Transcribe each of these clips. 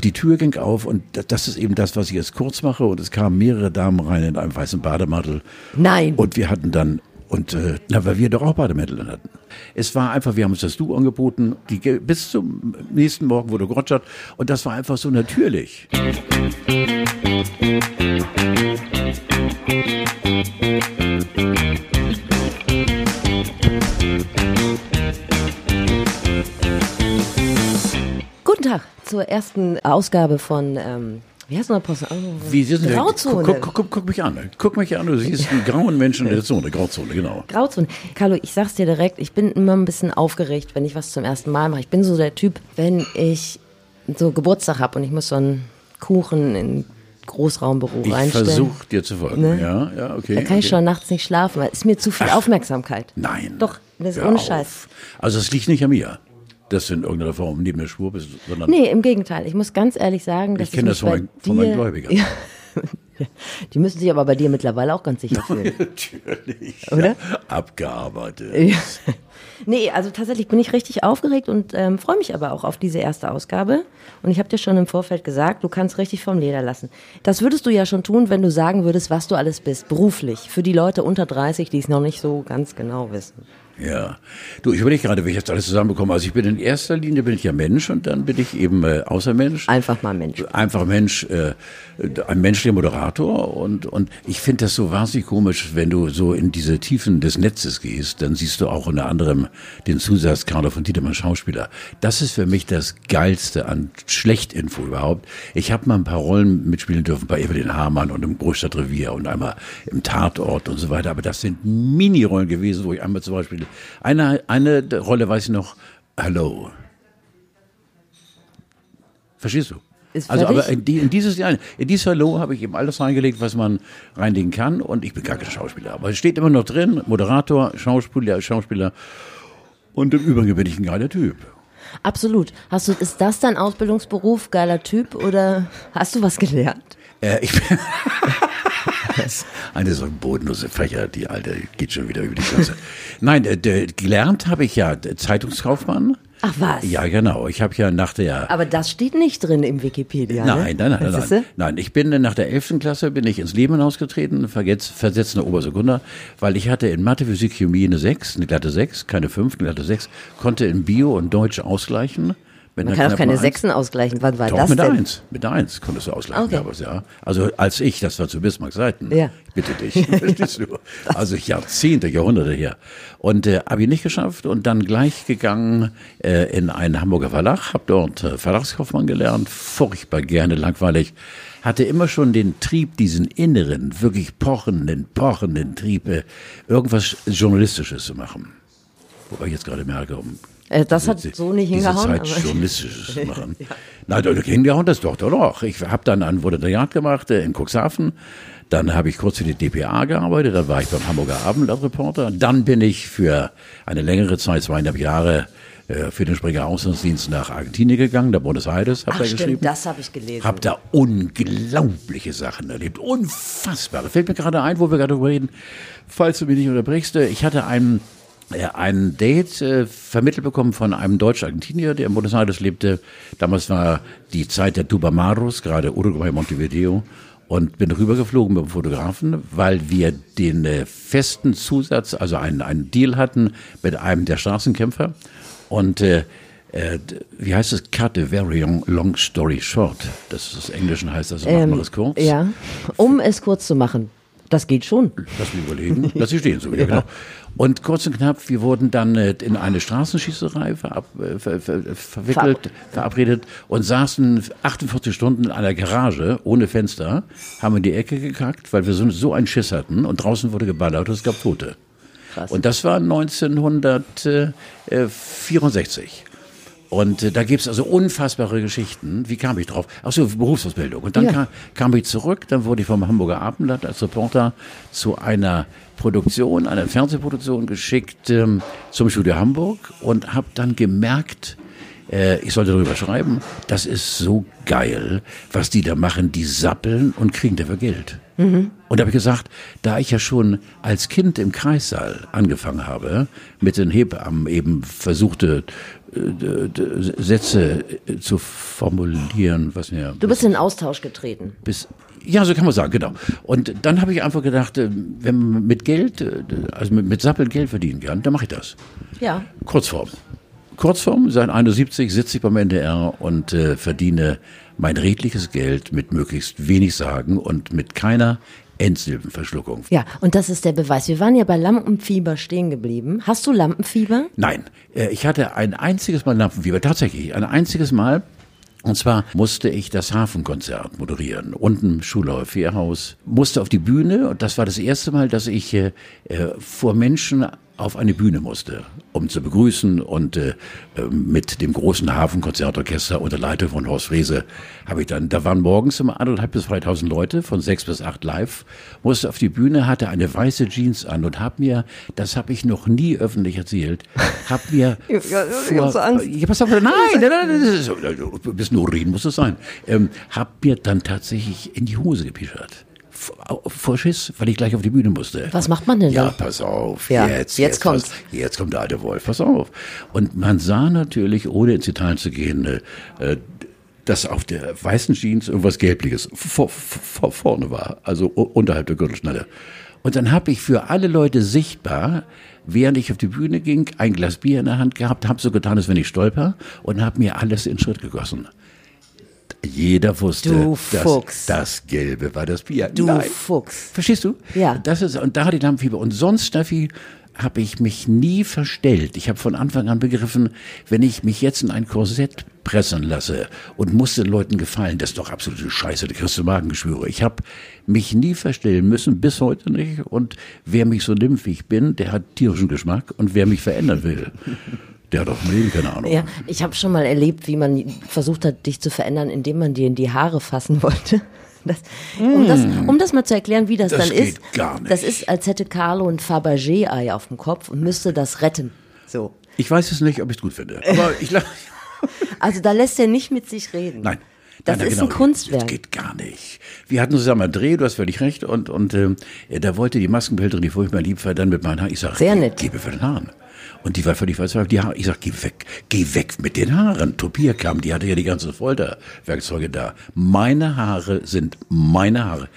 Und die Tür ging auf und das ist eben das, was ich jetzt kurz mache. Und es kamen mehrere Damen rein in einem weißen Bademantel. Nein. Und wir hatten dann, und äh, na, weil wir doch auch Bademäntel hatten. Es war einfach, wir haben uns das Du angeboten, die, bis zum nächsten Morgen wurde gerotschert. Und das war einfach so natürlich. Guten Tag zur ersten Ausgabe von, ähm, wie heißt noch Post? Oh, Wie wir? Grauzone. Guck, guck, guck, guck mich an. Guck mich an. Du siehst einen grauen Menschen in der Zone. Grauzone, genau. Grauzone. Carlo, ich sag's dir direkt, ich bin immer ein bisschen aufgeregt, wenn ich was zum ersten Mal mache. Ich bin so der Typ, wenn ich so Geburtstag habe und ich muss so einen Kuchen in Großraumbüro Ich reinstellen. versuche dir zu folgen. Ne? Ja, ja, okay. Da kann ich okay. schon nachts nicht schlafen, weil es ist mir zu viel Aufmerksamkeit. Nein. Doch, das ist ohne. Scheiß. Also es liegt nicht an mir, dass du in irgendeiner Form neben der Spur bist, sondern Nee, im Gegenteil. Ich muss ganz ehrlich sagen, dass ich kenne das von, mein, von meinen Gläubigern. Ja. Die müssen sich aber bei dir mittlerweile auch ganz sicher fühlen. Natürlich. Oder? Ja, abgearbeitet. Ja. Nee, also tatsächlich bin ich richtig aufgeregt und ähm, freue mich aber auch auf diese erste Ausgabe. Und ich habe dir schon im Vorfeld gesagt, du kannst richtig vom Leder lassen. Das würdest du ja schon tun, wenn du sagen würdest, was du alles bist, beruflich. Für die Leute unter 30, die es noch nicht so ganz genau wissen. Ja. Du, ich überlege gerade, wie ich jetzt alles zusammenbekomme. Also ich bin in erster Linie bin ich ja Mensch und dann bin ich eben äh, Außermensch. Einfach mal Mensch. Einfach Mensch, äh, ein menschlicher Moderator und, und ich finde das so wahnsinnig komisch, wenn du so in diese Tiefen des Netzes gehst, dann siehst du auch unter anderem den Zusatz Carlo von Tiedemann Schauspieler. Das ist für mich das Geilste an Schlechtinfo überhaupt. Ich habe mal ein paar Rollen mitspielen dürfen bei Evelyn Hamann und im Großstadtrevier und einmal im Tatort und so weiter, aber das sind Mini-Rollen gewesen, wo ich einmal zum Beispiel, eine, eine Rolle weiß ich noch, Hello. Verstehst du? Also, aber in, die, in dieses Jahr, in dieses Hallo habe ich eben alles reingelegt, was man reinlegen kann. Und ich bin gar kein Schauspieler. Aber es steht immer noch drin: Moderator, Schauspieler, Schauspieler. Und im Übrigen bin ich ein geiler Typ. Absolut. Hast du, ist das dein Ausbildungsberuf, geiler Typ, oder hast du was gelernt? Äh, ich bin eine so bodenlose Fächer, die alte geht schon wieder über die Klasse. Nein, äh, gelernt habe ich ja Zeitungskaufmann. Ach was? Ja, genau. Ich habe ja nach der Aber das steht nicht drin im Wikipedia. Nein, ne? nein, nein, nein, nein. Nein, ich bin nach der 11. Klasse bin ich ins Leben hinausgetreten, versetzender Obersekunder, weil ich hatte in Mathe, Physik, Chemie eine 6, eine glatte 6, keine 5, eine glatte 6, konnte in Bio und Deutsch ausgleichen. Man kann auch keine. Sechsen ausgleichen. Wann war Doch, das mit denn? Eins. Mit Eins konntest du ausgleichen Okay. damals, ja. Also als ich, das war zu Bismarck Seiten. Ja. Bitte dich, verstehst du? Also Jahrzehnte, Jahrhunderte her. Und äh, habe ich nicht geschafft und dann gleich gegangen äh, in einen Hamburger Verlag, habe dort äh, Verlagskaufmann gelernt, furchtbar gerne, langweilig. Hatte immer schon den Trieb, diesen inneren, wirklich pochenden, pochenden Trieb, äh, irgendwas Journalistisches zu machen. Wobei ich jetzt gerade merke, um Äh, das hat so nicht diese hingehauen, Zeit aber- Journalistisches machen. Nein, doch, hingehauen das doch, doch, doch. Ich habe dann ein Volontariat gemacht äh, in Cuxhaven. Dann habe ich kurz für die DPA gearbeitet. Dann war ich beim Hamburger Abendblatt-Reporter. Dann bin ich für eine längere Zeit, zweieinhalb Jahre, äh, für den Springer Auslandsdienst nach Argentinien gegangen, der Buenos Aires, habe da stimmt, geschrieben. das habe ich gelesen. Hab da unglaubliche Sachen erlebt. Unfassbare. Fällt mir gerade ein, wo wir gerade drüber reden. Falls du mich nicht unterbrichst, äh, ich hatte einen, ein Date äh, vermittelt bekommen von einem Deutsch-Argentinier, der in Buenos Aires lebte. Damals war die Zeit der Tubamaros, gerade Uruguay, Montevideo. Und bin rübergeflogen mit dem Fotografen, weil wir den äh, festen Zusatz, also einen, einen Deal hatten mit einem der Straßenkämpfer. Und äh, äh, wie heißt es? Cut a very long, long story short. Das ist das Englischen heißt das, machen wir es kurz. Ähm, Ja, um es kurz zu machen. Das geht schon. Lass mich überlegen. Lass sie stehen, so wieder, genau. Und kurz und knapp, wir wurden dann äh, in eine Straßenschießerei verab, äh, ver, ver, verwickelt, verabredet und saßen 48 Stunden in einer Garage ohne Fenster, haben in die Ecke gekackt, weil wir so, so einen Schiss hatten und draußen wurde geballert und es gab Tote. Krass. Und das war 1964. Und äh, da gibt's also unfassbare Geschichten. Wie kam ich drauf? Ach so, Berufsausbildung. Und dann Ja. kam, kam ich zurück, dann wurde ich vom Hamburger Abendblatt als Reporter zu einer Produktion, einer Fernsehproduktion geschickt ähm, zum Studio Hamburg und habe dann gemerkt, äh, ich sollte darüber schreiben. Das ist so geil, was die da machen. Die sappeln und kriegen dafür Geld. Mhm. Und da habe ich gesagt, da ich ja schon als Kind im Kreissaal angefangen habe, mit den Hebammen eben versuchte, äh, Sätze äh, zu formulieren, was ja. Du bist in Austausch getreten. Bis, ja, so kann man sagen, genau. Und dann habe ich einfach gedacht, äh, wenn man mit Geld, also mit, mit Sappeln Geld verdienen kann, dann mache ich das. Ja. Kurzform. Kurzform, seit 71 sitze ich beim NDR und äh, verdiene mein redliches Geld mit möglichst wenig Sagen und mit keiner Endsilbenverschluckung. Ja, und das ist der Beweis. Wir waren ja bei Lampenfieber stehen geblieben. Hast du Lampenfieber? Nein, äh, ich hatte ein einziges Mal Lampenfieber, tatsächlich, ein einziges Mal. Und zwar musste ich das Hafenkonzert moderieren, unten im Schulauer Fährhaus, musste auf die Bühne und das war das erste Mal, dass ich äh, äh vor Menschen auf eine Bühne musste, um zu begrüßen und äh, mit dem großen Hafenkonzertorchester unter Leitung von Horst Frese habe ich dann, da waren morgens immer anderthalb bis 2000 Leute von sechs bis acht live, musste auf die Bühne, hatte eine weiße Jeans an und habe mir, das habe ich noch nie öffentlich erzählt, habe mir ja, ja, vor, so Angst. Ja, pass auf, nein, nein, nein, nein, das ist, ein bisschen Urin muss es sein, ähm, habe mir dann tatsächlich in die Hose gepischert vor Schiss, weil ich gleich auf die Bühne musste. Was macht man denn da? Ja, pass auf, ja, jetzt, jetzt, jetzt kommt. Jetzt kommt der alte Wolf, pass auf. Und man sah natürlich, ohne ins Detail zu gehen, äh, dass auf der weißen Jeans irgendwas Gelbliches vor, vor, vorne war, also unterhalb der Gürtelschnalle. Und dann habe ich für alle Leute sichtbar, während ich auf die Bühne ging, ein Glas Bier in der Hand gehabt, habe so getan, als wenn ich stolper und habe mir alles in Schritt gegossen. Jeder wusste, dass das Gelbe war das Bier. Du Nein. Fuchs. Verstehst du? Ja. Das ist, und da hat die Lampenfieber. Und sonst, Steffi, habe ich mich nie verstellt. Ich habe von Anfang an begriffen, wenn ich mich jetzt in ein Korsett pressen lasse und muss den Leuten gefallen, das ist doch absolute Scheiße, da kriegst du Magengeschwüre. Ich habe mich nie verstellen müssen, bis heute nicht. Und wer mich so ich bin, der hat tierischen Geschmack. Und wer mich verändern will, der hat auf dem Leben keine Ahnung. Ja, ich habe schon mal erlebt, wie man versucht hat, dich zu verändern, indem man dir in die Haare fassen wollte. Das, um, das, mm. um das mal zu erklären, wie das, das dann ist. Gar nicht. Das ist, als hätte Carlo ein Fabergé-Ei auf dem Kopf und müsste das retten. So. Ich weiß es nicht, ob ich es gut finde. Aber ich Also da lässt er nicht mit sich reden. Nein. Das Nein, ist genau, ein Kunstwerk. Das geht gar nicht. Wir hatten zusammen einen Dreh, du hast völlig recht, und, und äh, da wollte die Maskenbildnerin, die furchtbar lieb war, dann mit meinen Haaren. Ich sage, Sehr nett. gebe für den Haaren. Und die war völlig verzweifelt. Die Haare, ich sag, geh weg, geh weg mit den Haaren. Topia kam, die hatte ja die ganzen Folterwerkzeuge da. Meine Haare sind meine Haare.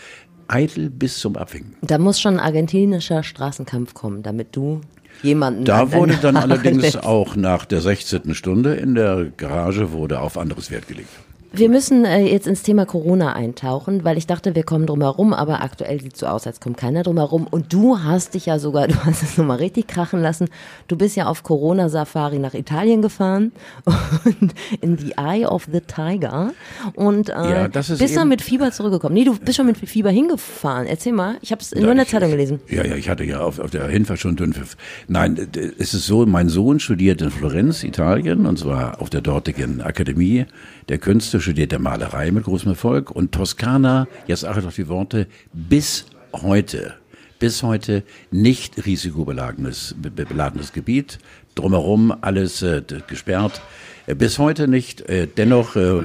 Eitel bis zum Abwinken. Da muss schon ein argentinischer Straßenkampf kommen, damit du jemanden. Da wurde dann allerdings auch nach der 16. Stunde in der Garage wurde auf anderes Wert gelegt. Wir müssen äh, jetzt ins Thema Corona eintauchen, weil ich dachte, wir kommen drum herum, aber aktuell sieht es so aus, als kommt keiner drum herum. Und du hast dich ja sogar, du hast es nochmal richtig krachen lassen. Du bist ja auf Corona-Safari nach Italien gefahren und in the Eye of the Tiger und äh, ja, bist dann mit Fieber zurückgekommen. Nee, du bist schon mit Fieber hingefahren. Erzähl mal, ich habe es nur in der Zeitung gelesen. Ja, ja, ich hatte ja auf, auf der Hinfahrt schon Dünnpfiff. Nein, es ist so, mein Sohn studiert in Florenz, Italien, und zwar auf der dortigen Akademie der Künste studierte Malerei mit großem Erfolg und Toskana, jetzt achte auf die Worte, bis heute, bis heute nicht risikobeladenes beladenes Gebiet, drumherum alles äh, gesperrt. Äh, bis heute nicht. Äh, dennoch äh, äh,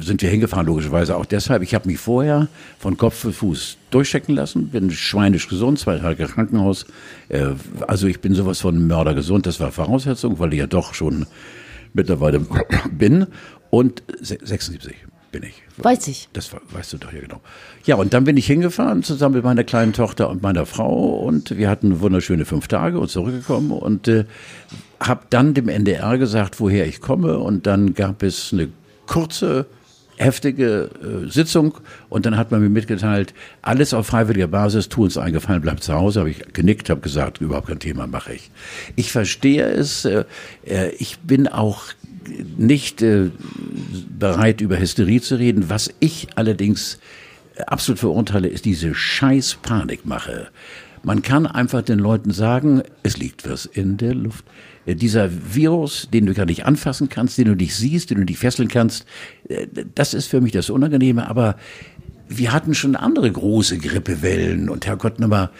sind wir hingefahren, logischerweise auch deshalb. Ich habe mich vorher von Kopf bis Fuß durchchecken lassen, bin schweinisch gesund, zwei Tage Krankenhaus. Äh, also ich bin sowas von mördergesund. Das war Voraussetzung, weil ich ja doch schon mittlerweile bin. Und 76 bin ich. Weiß ich. Das weißt du doch ja genau. Ja, und dann bin ich hingefahren zusammen mit meiner kleinen Tochter und meiner Frau und wir hatten wunderschöne fünf Tage und zurückgekommen und äh, habe dann dem NDR gesagt, woher ich komme und dann gab es eine kurze heftige äh, Sitzung und dann hat man mir mitgeteilt, alles auf freiwilliger Basis, tu uns eingefallen, bleib zu Hause. Habe ich genickt, habe gesagt, überhaupt kein Thema, mache ich. Ich verstehe es. Äh, äh ich bin auch nicht äh, bereit, über Hysterie zu reden. Was ich allerdings absolut verurteile, ist diese scheiß Panikmache. Man kann einfach den Leuten sagen, es liegt was in der Luft. Äh, dieser Virus, den du gar nicht anfassen kannst, den du nicht siehst, den du nicht fesseln kannst, äh, das ist für mich das Unangenehme. Aber wir hatten schon andere große Grippewellen und Herrgott, nochmal,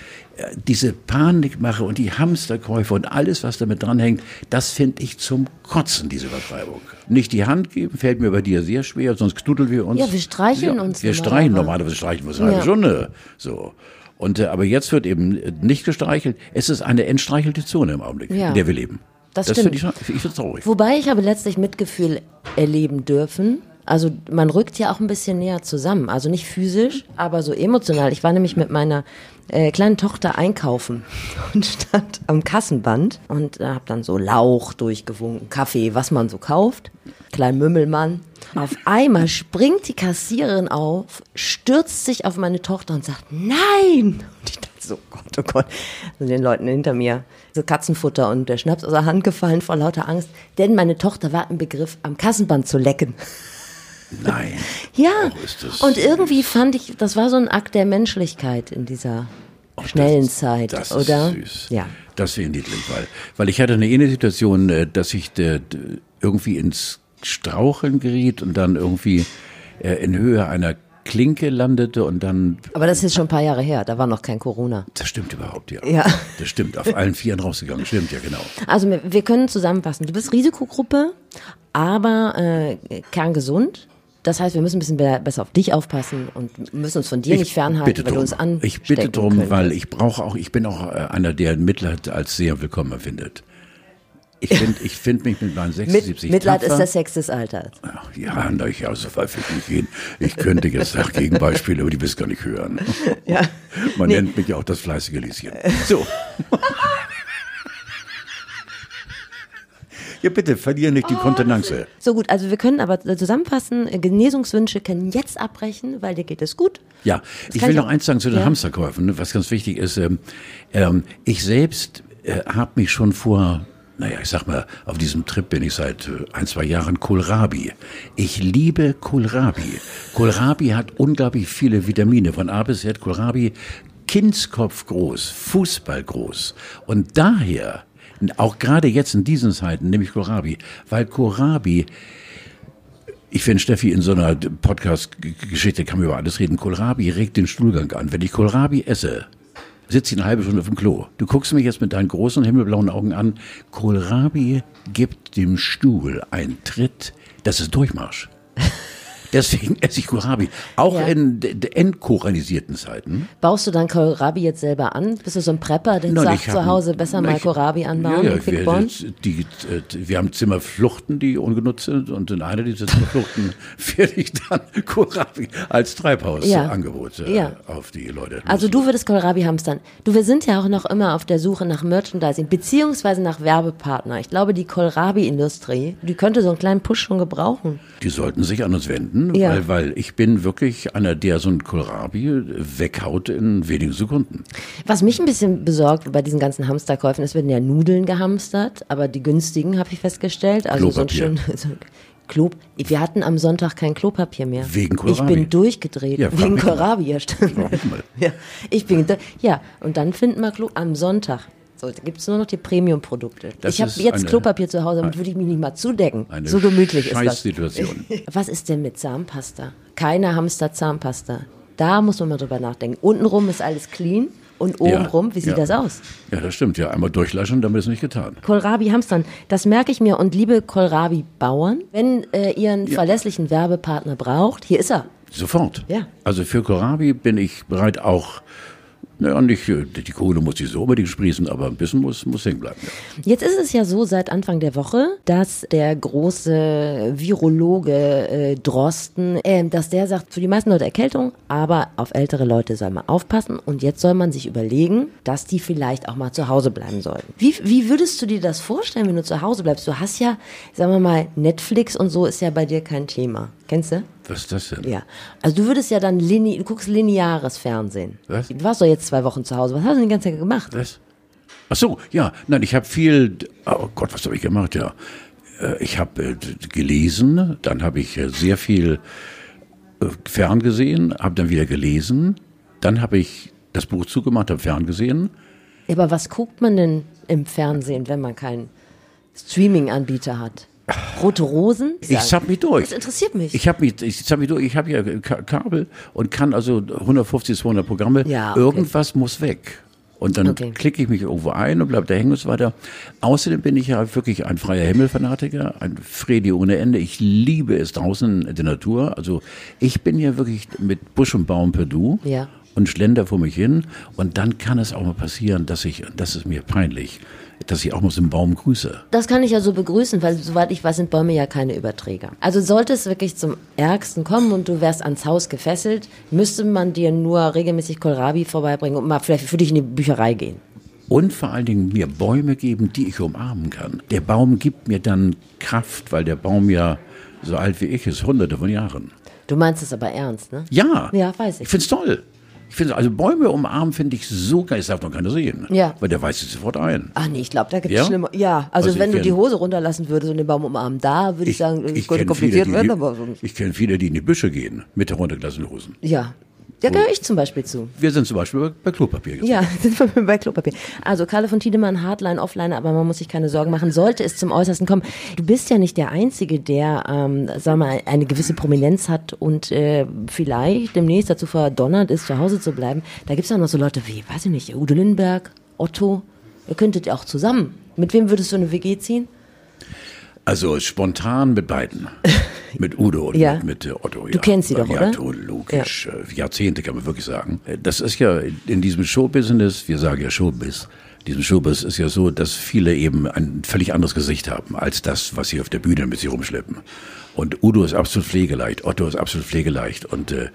diese Panikmache und die Hamsterkäufe und alles, was damit dranhängt, das finde ich zum Kotzen, diese Übertreibung. Nicht die Hand geben, fällt mir bei dir sehr schwer, sonst knuddeln wir uns. Ja, wir streicheln ja, uns. Wir streichen normalerweise, streichen wir uns eine halbe Stunde. So. Und, äh, aber jetzt wird eben nicht gestreichelt. Es ist eine entstreichelte Zone im Augenblick, ja. in der wir leben. Das, das stimmt. Ich, ich finde traurig. Wobei ich habe letztlich Mitgefühl erleben dürfen. Also man rückt ja auch ein bisschen näher zusammen. Also nicht physisch, aber so emotional. Ich war nämlich mit meiner äh, kleinen Tochter einkaufen und stand am Kassenband und äh, habe dann so Lauch durchgewunken, Kaffee, was man so kauft. Klein Mümmelmann. Auf einmal springt die Kassiererin auf, stürzt sich auf meine Tochter und sagt, nein! Und ich dachte so, Gott, oh Gott, also den Leuten hinter mir so Katzenfutter und der Schnaps aus der Hand gefallen vor lauter Angst, denn meine Tochter war im Begriff, am Kassenband zu lecken. Nein. ja. Oh, und irgendwie fand ich, das war so ein Akt der Menschlichkeit in dieser oh, schnellen das, Zeit, das oder? Ist süß. Ja. Das wäre niedlich, weil, weil ich hatte eine ähnliche Situation, äh, dass ich irgendwie ins Straucheln geriet und dann irgendwie äh, in Höhe einer Klinke landete und dann. Aber das ist schon ein paar Jahre her, da war noch kein Corona. Das stimmt überhaupt, ja. Ja. Das stimmt, auf allen Vieren rausgegangen, stimmt, ja, genau. Also wir können zusammenfassen. Du bist Risikogruppe, aber äh, kerngesund. Das heißt, wir müssen ein bisschen besser auf dich aufpassen und müssen uns von dir ich nicht fernhalten, weil du uns an. Ich bitte drum, weil ich brauche auch, ich bin auch äh, einer, der Mitleid als sehr willkommen empfindet. Ich finde ich find mich mit meinen 76 mit, Mitleid tapfer. ist der Sex des Alters. Ja, na, ich, also weit will ich nicht gehen. Ich könnte jetzt nach Gegenbeispiele, aber die willst gar nicht hören. Ja. Man nee. nennt mich ja auch das fleißige Lieschen. So. Ja, bitte, verliere nicht die oh, Kontenance. So gut, also wir können aber zusammenfassen, Genesungswünsche können jetzt abbrechen, weil dir geht es gut. Ja, das ich will noch eins sagen zu den ja. Hamsterkäufen, ne, was ganz wichtig ist. Ähm, ähm, ich selbst äh, habe mich schon vor naja, ich sag mal, auf diesem Trip bin ich seit äh, ein, zwei Jahren Kohlrabi. Ich liebe Kohlrabi. Kohlrabi hat unglaublich viele Vitamine, von A bis Z. Kohlrabi, Kindskopf groß, Fußball groß. Und daher auch gerade jetzt in diesen Zeiten nehme ich Kohlrabi, weil Kohlrabi ich finde, Steffi, in so einer Podcast-Geschichte kann man über alles reden. Kohlrabi regt den Stuhlgang an. Wenn ich Kohlrabi esse, sitze ich eine halbe Stunde auf dem Klo. Du guckst mich jetzt mit deinen großen himmelblauen Augen an. Kohlrabi gibt dem Stuhl einen Tritt. Das ist Durchmarsch. Deswegen esse ich Kohlrabi. Auch ja. in entkoranisierten Zeiten. Baust du dann Kohlrabi jetzt selber an? Bist du so ein Prepper, der sagt zu Hause besser mal Kohlrabi anbauen? Ja, ja, wir, die, die, wir haben Zimmerfluchten, die ungenutzt sind und in einer dieser Zimmerfluchten werde ich dann Kohlrabi als Treibhausangebot äh, ja. auf die Leute. Also du würdest Kohlrabi hamstern. Du, wir sind ja auch noch immer auf der Suche nach Merchandising, beziehungsweise nach Werbepartner. Ich glaube, die Kohlrabi-Industrie, die könnte so einen kleinen Push schon gebrauchen. Die sollten sich an uns wenden finden, ja. weil, weil ich bin wirklich einer, der so ein Kohlrabi weghaut in wenigen Sekunden. Was mich ein bisschen besorgt bei diesen ganzen Hamsterkäufen, es werden ja Nudeln gehamstert, aber die günstigen habe ich festgestellt. Also Klopapier. so ein schön, so Klo, wir hatten am Sonntag kein Klopapier mehr. Wegen Kohlrabi? Ich bin durchgedreht. Ja, Wegen Kohlrabi, ja stimmt. Ja, ich bin, ja, und dann finden wir Klo am Sonntag. So, da gibt es nur noch die Premium-Produkte. Ich habe jetzt eine, Klopapier zu Hause, damit würde ich mich nicht mal zudecken. so gemütlich ist das. Situation. Was ist denn mit Zahnpasta? Keine Hamster-Zahnpasta. Da muss man mal drüber nachdenken. Untenrum ist alles clean. Und obenrum, ja, wie sieht ja. das aus? Ja, das stimmt. Ja, einmal durchlaschen, damit ist nicht getan. Kohlrabi Hamstern, das merke ich mir. Und liebe Kohlrabi-Bauern, wenn äh, ihr einen ja. verlässlichen Werbepartner braucht, hier ist er. Sofort. Ja. Also für Kohlrabi bin ich bereit, auch naja, nicht, äh, die Kohle muss nicht so unbedingt sprießen, aber ein bisschen muss, muss hängen bleiben. Ja. Jetzt ist es ja so seit Anfang der Woche, dass der große Virologe äh, Drosten, äh, dass der sagt, für die meisten Leute Erkältung, aber auf ältere Leute soll man aufpassen und jetzt soll man sich überlegen, dass die vielleicht auch mal zu Hause bleiben sollten. Wie, wie würdest du dir das vorstellen, wenn du zu Hause bleibst? Du hast ja, sagen wir mal, Netflix und so ist ja bei dir kein Thema. Kennst du? Was ist das denn? Ja. Also du würdest ja dann linear, du guckst lineares Fernsehen. Was? Du warst doch jetzt zwei Wochen zu Hause. Was hast du denn die ganze Zeit gemacht? Was? Ach so, ja. Nein, ich habe viel, oh Gott, was habe ich gemacht? Ja. Äh, ich habe äh, gelesen, dann habe ich äh, sehr viel ferngesehen, habe dann wieder gelesen, dann habe ich das Buch zugemacht, habe ferngesehen. Aber was guckt man denn im Fernsehen, wenn man keinen Streaming-Anbieter hat? Rote Rosen? Ich zapp mich durch. Das interessiert mich. Ich habe mich, ich mich durch. Ich habe ja Ka- Kabel und kann also 150, 200 Programme. Ja, okay. Irgendwas muss weg. Und dann Okay. klicke ich mich irgendwo ein und bleib da hängen und so weiter. Außerdem bin ich ja wirklich ein freier Himmelfanatiker, ein Fredi ohne Ende. Ich liebe es draußen in der Natur. Also ich bin ja wirklich mit Busch und Baum per Du. Ja. Und schlender vor mich hin. Und dann kann es auch mal passieren, dass ich, das ist mir peinlich, dass ich auch mal so einen Baum grüße. Das kann ich ja so begrüßen, weil soweit ich weiß, sind Bäume ja keine Überträger. Also sollte es wirklich zum Ärgsten kommen und du wärst ans Haus gefesselt, müsste man dir nur regelmäßig Kohlrabi vorbeibringen und mal vielleicht für dich in die Bücherei gehen. Und vor allen Dingen mir Bäume geben, die ich umarmen kann. Der Baum gibt mir dann Kraft, weil der Baum ja so alt wie ich ist, hunderte von Jahren. Du meinst es aber ernst, ne? Ja. Ja, weiß ich. Ich find's toll. Ich finde, also Bäume umarmen finde ich so geil. Das darf noch keiner sehen. Ja. Weil der weiß sich sofort ein. Ach nee, ich glaube, da gibt es Ja? schlimmer. Ja, also, Also ich wenn du die Hose runterlassen würdest und den Baum umarmen, da würde ich, sagen, es könnte kompliziert viele, werden, die, aber sonst. Ich kenne viele, die in die Büsche gehen mit heruntergelassenen Hosen. Ja. Da gehöre ich zum Beispiel zu. Wir sind zum Beispiel bei, Klopapier gesessen. Ja, sind wir bei Klopapier. Also Karle von Tiedemann, Hardline, Offline, aber man muss sich keine Sorgen machen, sollte es zum Äußersten kommen. Du bist ja nicht der Einzige, der, ähm, sag mal, eine gewisse Prominenz hat und äh, vielleicht demnächst dazu verdonnert ist, zu Hause zu bleiben. Da gibt's auch noch so Leute wie, weiß ich nicht, Udo Lindenberg, Otto. Ihr könntet ja auch zusammen. Mit wem würdest du eine WG ziehen? Also spontan mit beiden. Mit Udo und Ja. mit, mit Otto. Du kennst sie doch, ja, oder? to- logisch. Äh, Jahrzehnte kann man wirklich sagen. Äh, Das ist ja in diesem Showbusiness, wir sagen ja Showbiz, diesem Showbiz ist ja so, dass viele eben ein völlig anderes Gesicht haben, als das, was sie auf der Bühne mit sich rumschleppen. Und Udo ist absolut pflegeleicht, Otto ist absolut pflegeleicht. Und äh,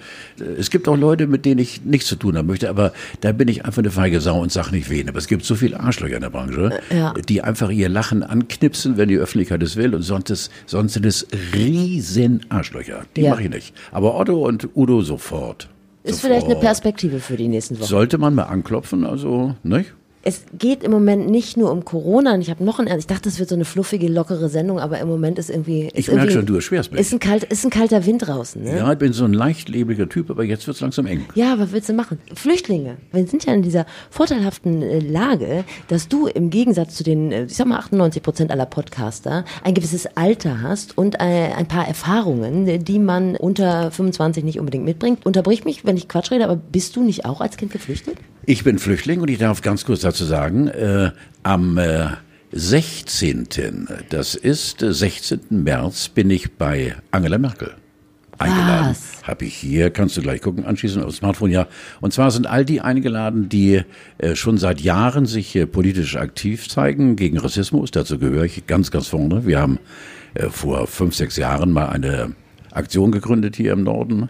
es gibt auch Leute, mit denen ich nichts zu tun haben möchte, aber da bin ich einfach eine feige Sau und sag nicht wen. Aber es gibt so viele Arschlöcher in der Branche, Ja. die einfach ihr Lachen anknipsen, wenn die Öffentlichkeit es will. Und sonst, ist, sonst sind es riesen Arschlöcher. Die Ja. mache ich nicht. Aber Otto und Udo sofort. Ist sofort. vielleicht eine Perspektive für die nächsten Wochen. Sollte man mal anklopfen, also, nicht? Es geht im Moment nicht nur um Corona. Und ich habe noch ein, ich dachte, das wird so eine fluffige, lockere Sendung, aber im Moment ist irgendwie. Ist Ich merk irgendwie- schon, du erschwerst mich. Ist ein, kalt, ist ein kalter Wind draußen, ne? Ja, ich bin so ein leicht lebliger Typ, aber jetzt wird's langsam eng. Ja, was willst du machen? Flüchtlinge. Wir sind ja in dieser vorteilhaften äh, Lage, dass du im Gegensatz zu den, äh, ich sag mal, 98 Prozent aller Podcaster ein gewisses Alter hast und äh, ein paar Erfahrungen, die man unter 25 nicht unbedingt mitbringt. Unterbrich mich, wenn ich Quatsch rede, aber bist du nicht auch als Kind geflüchtet? Ich bin Flüchtling und ich darf ganz kurz dazu sagen, äh, am äh, 16., das ist äh, 16. März, bin ich bei Angela Merkel eingeladen. Habe ich hier, kannst du gleich gucken, anschließend aufs Smartphone, ja. Und zwar sind all die eingeladen, die äh, schon seit Jahren sich äh, politisch aktiv zeigen gegen Rassismus. Dazu gehöre ich ganz, ganz vorne. Wir haben äh, vor fünf, sechs Jahren mal eine Aktion gegründet hier im Norden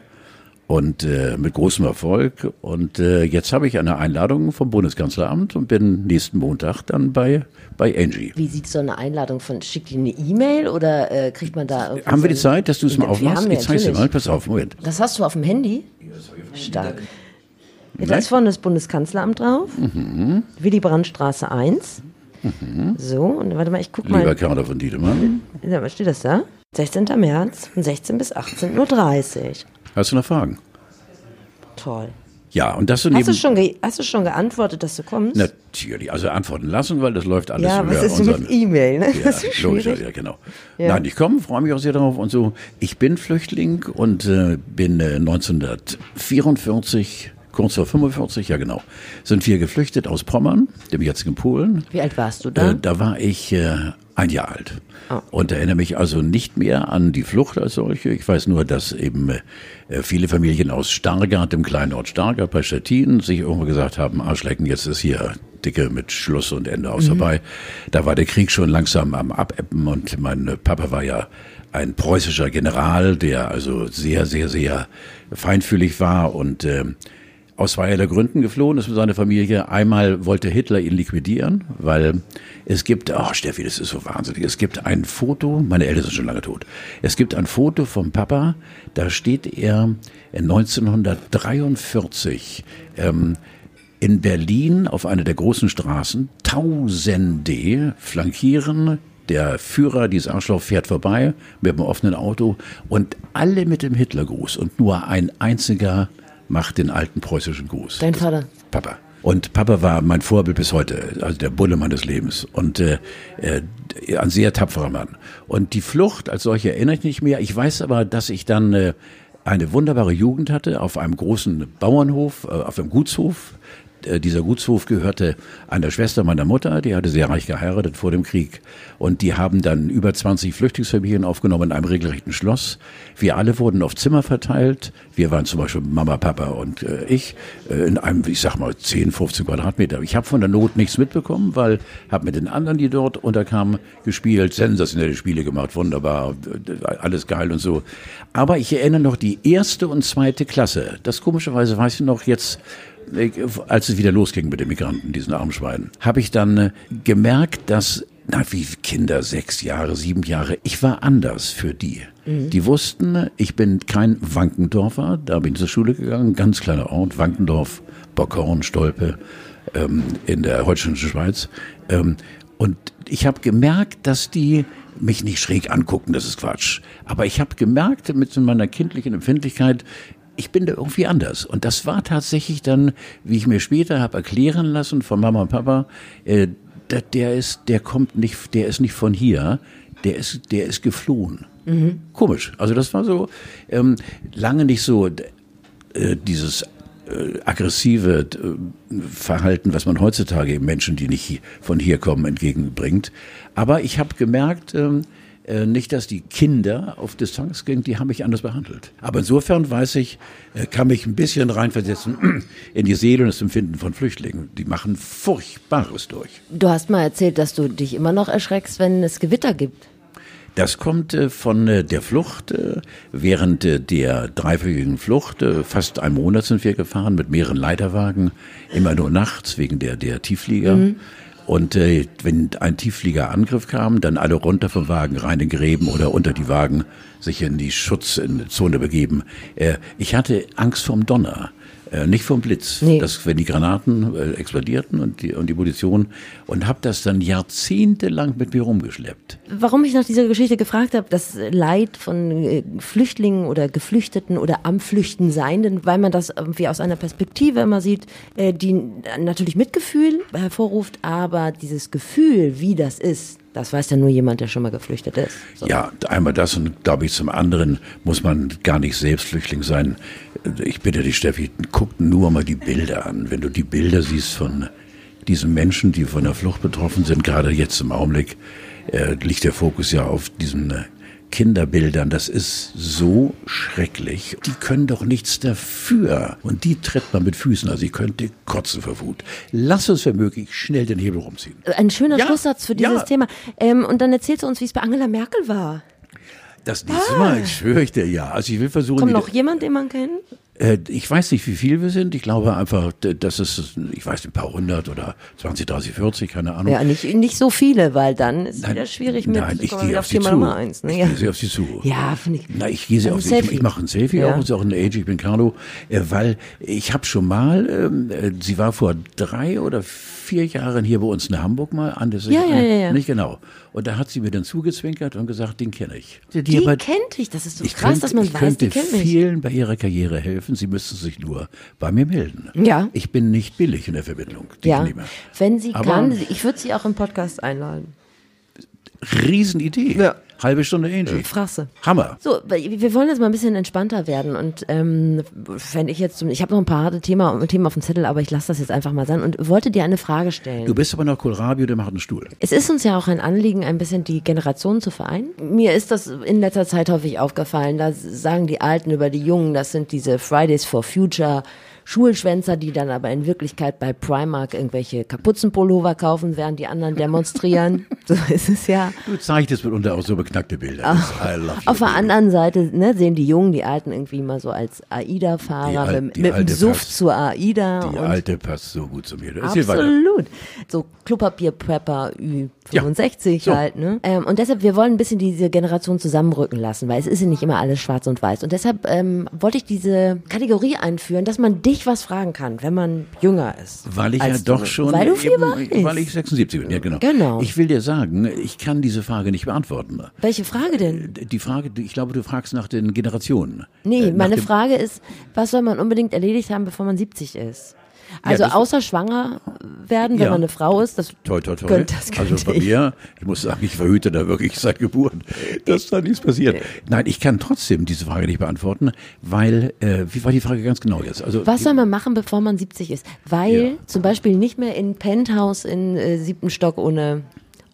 und äh, mit großem Erfolg. Und äh, jetzt habe ich eine Einladung vom Bundeskanzleramt und bin nächsten Montag dann bei, bei Angie. Wie sieht so eine Einladung von, schickt die eine E-Mail oder äh, kriegt man da irgendwie Haben wir die Zeit, dass du es mal aufmachst? Ich zeig's dir mal. Pass auf, Moment. Das hast du auf dem Handy? Stark. Ja, da Nein? ist vorne das Bundeskanzleramt drauf. Mhm. Willy Brandt-Straße 1. So, und warte mal, ich guck mal. Lieber Kader von Diedemann. Ja, was steht das da? 16. März von 16 bis 18.30 Uhr. Hast du noch Fragen? Toll. Ja, und das so Hast du, schon hast du schon geantwortet, dass du kommst? Natürlich, also antworten lassen, weil das läuft alles ja, über was ist unseren... mit E-Mail? Ne? Ja, logisch, ja, genau. Ja. Nein, ich komme, freue mich auch sehr darauf und so. Ich bin Flüchtling und äh, bin äh, 1944, kurz vor 45, ja genau, sind wir geflüchtet aus Pommern, dem jetzigen Polen. Wie alt warst du da? Äh, da war ich äh, ein Jahr alt Ah. und erinnere mich also nicht mehr an die Flucht als solche. Ich weiß nur, dass eben äh, viele Familien aus Stargard, dem kleinen Ort Stargard bei Stettin, sich irgendwo gesagt haben, Arschlecken, jetzt ist hier dicke mit Schluss und Ende aus vorbei. Da war der Krieg schon langsam am Abebben und mein Papa war ja ein preußischer General, der also sehr, sehr, sehr feinfühlig war und äh, aus zweierlei Gründen geflohen ist mit seiner Familie. Einmal wollte Hitler ihn liquidieren, weil es gibt, oh Steffi, das ist so wahnsinnig, es gibt ein Foto, meine Eltern sind schon lange tot, es gibt ein Foto vom Papa, da steht er 1943 ähm, in Berlin auf einer der großen Straßen, Tausende flankieren. Der Führer, dieses Arschloch, fährt vorbei mit einem offenen Auto. Und alle mit dem Hitlergruß. Und nur ein einziger macht den alten preußischen Gruß. Dein Vater. Papa. Und Papa war mein Vorbild bis heute, also der Bulle meines Lebens und äh, äh, ein sehr tapferer Mann. Und die Flucht als solche erinnere ich nicht mehr. Ich weiß aber, dass ich dann äh, eine wunderbare Jugend hatte auf einem großen Bauernhof, äh, auf einem Gutshof dieser Gutshof gehörte einer Schwester meiner Mutter, die hatte sehr reich geheiratet vor dem Krieg. Und die haben dann über 20 Flüchtlingsfamilien aufgenommen in einem regelrechten Schloss. Wir alle wurden auf Zimmer verteilt. Wir waren zum Beispiel Mama, Papa und äh, ich äh, in einem, ich sag mal, 10, 15 Quadratmeter. Ich habe von der Not nichts mitbekommen, weil habe mit den anderen, die dort unterkamen, gespielt, sensationelle Spiele gemacht, wunderbar, alles geil und so. Aber ich erinnere noch die erste und zweite Klasse. Das komischerweise weiß ich noch jetzt als es wieder losging mit den Migranten, diesen Armschweinen, habe ich dann äh, gemerkt, dass na, wie Kinder, sechs Jahre, sieben Jahre, ich war anders für die. Mhm. Die wussten, ich bin kein Wankendorfer, da bin ich zur Schule gegangen, ganz kleiner Ort, Wankendorf, Bockhorn, Stolpe, ähm, in der holsteinischen Schweiz. Ähm, und ich habe gemerkt, dass die mich nicht schräg angucken, das ist Quatsch. Aber ich habe gemerkt, mit meiner kindlichen Empfindlichkeit, ich bin da irgendwie anders. Und das war tatsächlich dann, wie ich mir später habe erklären lassen von Mama und Papa, äh, der ist, der kommt nicht, der ist nicht von hier, der ist, der ist geflohen. Mhm. Komisch. Also das war so ähm, lange nicht so äh, dieses äh, aggressive äh, Verhalten, was man heutzutage Menschen, die nicht von hier kommen, entgegenbringt. Aber ich habe gemerkt, ähm, äh, nicht, dass die Kinder auf Distanz gingen, die haben mich anders behandelt. Aber insofern weiß ich, äh, kann mich ein bisschen reinversetzen in die Seele und das Empfinden von Flüchtlingen. Die machen Furchtbares durch. Du hast mal erzählt, dass du dich immer noch erschreckst, wenn es Gewitter gibt. Das kommt äh, von der Flucht. Während der dreiwöchigen Flucht, fast einen Monat sind wir gefahren mit mehreren Leiterwagen, immer nur nachts wegen der, der Tiefflieger. Mhm. Und äh, wenn ein Tieffliegerangriff kam, dann alle runter vom Wagen, rein in Gräben oder unter die Wagen, sich in die Schutzzone begeben. Äh, ich hatte Angst vom Donner. Äh, nicht vom Blitz. Nee. Das, wenn die Granaten äh, explodierten und die, und die Munition und habe das dann jahrzehntelang mit mir rumgeschleppt. Warum ich nach dieser Geschichte gefragt habe, das Leid von äh, Flüchtlingen oder Geflüchteten oder am Flüchten Seienden, weil man das irgendwie aus einer Perspektive immer sieht, äh, die natürlich Mitgefühl hervorruft, aber dieses Gefühl, wie das ist, das weiß ja nur jemand, der schon mal geflüchtet ist. So. Ja, einmal das und glaube ich zum anderen muss man gar nicht selbst Flüchtling sein. Ich bitte dich, Steffi, guck nur mal die Bilder an. Wenn du die Bilder siehst von diesen Menschen, die von der Flucht betroffen sind, gerade jetzt im Augenblick, äh, liegt der Fokus ja auf diesen äh, Kinderbildern, das ist so schrecklich. Die können doch nichts dafür. Und die tritt man mit Füßen. Also ich könnte kotzen vor Wut. Lass uns, wenn möglich, schnell den Hebel rumziehen. Ein schöner ja, Schlusssatz für dieses ja. Thema. Ähm, und dann erzählst du uns, wie es bei Angela Merkel war. Das nächste ah. Mal, ich schwöre ich dir ja. Also ich will versuchen. Kommt noch jemand, den man kennt? Äh, ich weiß nicht, wie viel wir sind. Ich glaube einfach, dass es, ich weiß ein paar hundert oder 20, 30, 40, keine Ahnung. Ja, nicht, nicht so viele, weil dann ist es wieder schwierig mit Nein, ich gehe auf sie zu. Eins, ne? Ich gehe sie auf sie zu. Ja, finde ich. Na, ich gehe sie auf sie Ich, ich mache ein Selfie ja. auch, ist auch ein Age, ich bin Carlo, äh, weil ich habe schon mal, ähm, äh, sie war vor drei oder vier Jahren hier bei uns in Hamburg mal an. Das ja, ja, ja, ja. Nicht genau. Und da hat sie mir dann zugezwinkert und gesagt, den kenne ich. Die, die kennt ich, das ist so krass, könnte, dass man ich weiß, die kennt mich. vielen bei ihrer Karriere helfen. Sie müssten sich nur bei mir melden. Ja. Ich bin nicht billig in der Verbindung. Ja. Wenn sie Aber kann, ich würde sie auch im Podcast einladen. Riesenidee. Ja. Halbe Stunde Angie. Frasse. Hammer. So, wir wollen jetzt mal ein bisschen entspannter werden und ähm, wenn ich jetzt, ich habe noch ein paar harte Themen, Themen auf dem Zettel, aber ich lasse das jetzt einfach mal sein und wollte dir eine Frage stellen. Du bist aber noch Kohlrabi der macht einen Stuhl. Es ist uns ja auch ein Anliegen, ein bisschen die Generationen zu vereinen. Mir ist das in letzter Zeit häufig aufgefallen, da sagen die Alten über die Jungen, das sind diese Fridays for Future Schulschwänzer, die dann aber in Wirklichkeit bei Primark irgendwelche Kapuzenpullover kaufen, während die anderen demonstrieren. so ist es ja. Du zeichnest mitunter auch so beknackte Bilder. Ach, auf der anderen Seite ne, sehen die Jungen, die Alten irgendwie immer so als AIDA-Fahrer Al mit, mit dem Suff passt, zur AIDA. Die Alte passt so gut zu mir. Absolut. So Klopapier-Prepper Ü65 ja, so. halt. Ne? Ähm, und deshalb, wir wollen ein bisschen diese Generation zusammenrücken lassen, weil es ist ja nicht immer alles schwarz und weiß. Und deshalb ähm, wollte ich diese Kategorie einführen, dass man dich dich was fragen kann, wenn man jünger ist. Weil ich ja doch du, schon. Weil du viel eben, Weil ich 76 bin, ja genau. Genau. Ich will dir sagen, ich kann diese Frage nicht beantworten. Welche Frage denn? Die Frage, ich glaube, du fragst nach den Generationen. Nee, äh, meine Frage ist, was soll man unbedingt erledigt haben, bevor man 70 ist? Also das- außer schwanger werden, wenn Ja. man eine Frau ist, das Toi, toi, toi. könnte, das könnte also bei ich. mir, ich muss sagen, ich verhüte da wirklich seit Geburt, dass da nichts passiert. Nein, ich kann trotzdem diese Frage nicht beantworten, weil, äh, wie war die Frage ganz genau jetzt? Also, Was soll man machen, bevor man 70 ist? Weil Ja. zum Beispiel nicht mehr in Penthouse in äh, siebten Stock ohne,